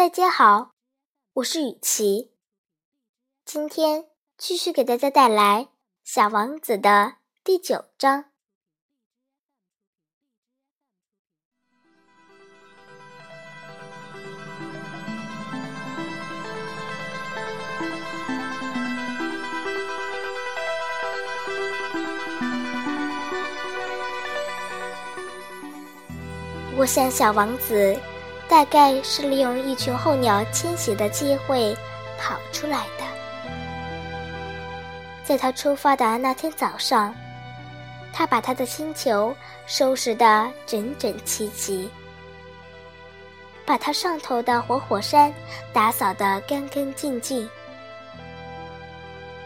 大家好，我是雨琪。今天继续给大家带来《小王子》的第九章。我想，小王子。大概是利用一群候鸟迁徙的机会跑出来的。在他出发的那天早上，他把他的星球收拾得整整齐齐，把他上头的活火山打扫得干干净净。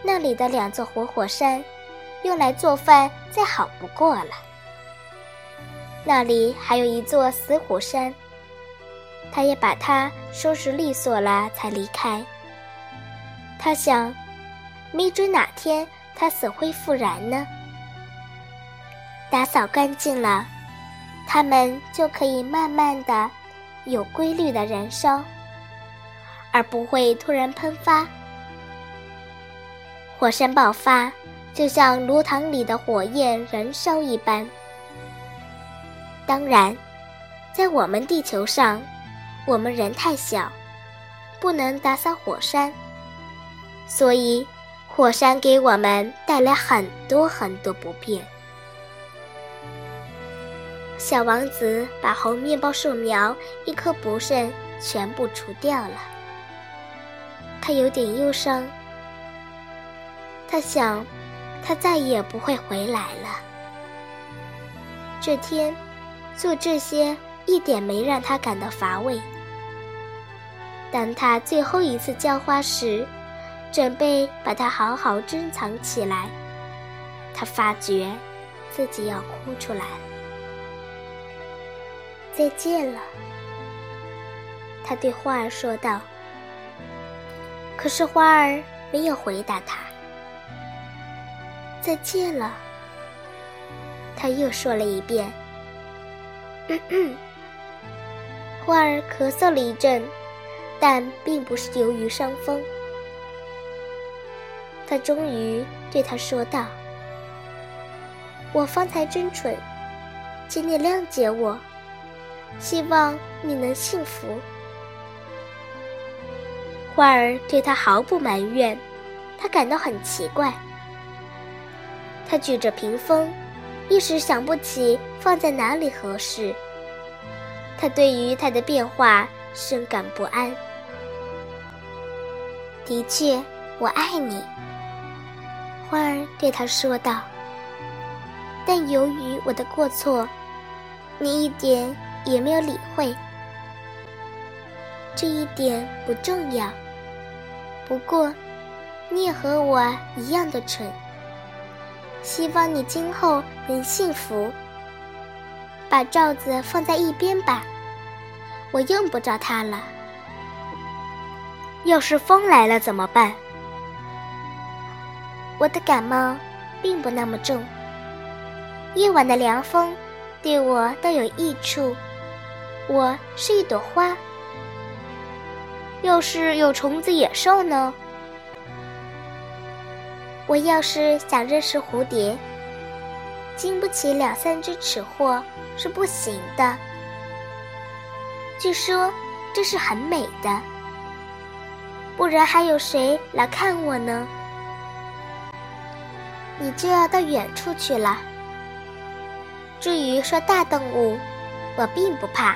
那里的两座活火山，用来做饭再好不过了。那里还有一座死火山。他也把它收拾利索了，才离开。他想，没准哪天它死灰复燃呢。打扫干净了，它们就可以慢慢的、有规律的燃烧，而不会突然喷发。火山爆发，就像炉膛里的火焰燃烧一般。当然，在我们地球上。我们人太小，不能打扫火山，所以火山给我们带来很多很多不便。小王子把红面包树苗一颗不剩全部除掉了，他有点忧伤。他想，他再也不会回来了。这天，做这些一点没让他感到乏味。当他最后一次浇花时，准备把它好好珍藏起来，他发觉自己要哭出来。再见了，他对花儿说道。可是花儿没有回答他。再见了，他又说了一遍。花儿咳嗽了一阵。但并不是由于伤风，他终于对他说道：“我方才真蠢，请你谅解我，希望你能幸福。”花儿对他毫不埋怨，他感到很奇怪。他举着屏风，一时想不起放在哪里合适。他对于他的变化深感不安。的确，我爱你。”花儿对他说道。“但由于我的过错，你一点也没有理会。这一点不重要。不过，你也和我一样的蠢。希望你今后能幸福。把罩子放在一边吧，我用不着它了。”要是风来了怎么办？我的感冒并不那么重。夜晚的凉风对我倒有益处。我是一朵花。要是有虫子、野兽呢？我要是想认识蝴蝶，经不起两三只尺货是不行的。据说这是很美的。不然还有谁来看我呢？你就要到远处去了。至于说大动物，我并不怕，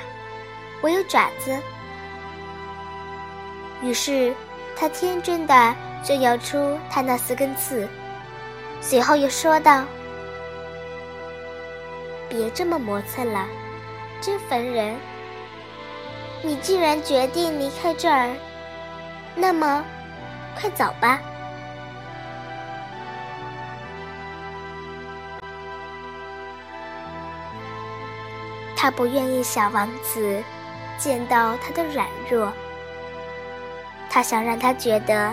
我有爪子。于是，他天真的就摇出他那四根刺，随后又说道：“别这么磨蹭了，真烦人。你既然决定离开这儿。”那么，快走吧。他不愿意小王子见到他的软弱，他想让他觉得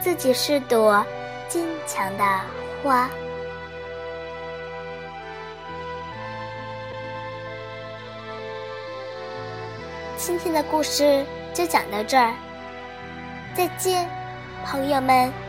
自己是朵坚强的花。今天的故事。就讲到这儿，再见，朋友们。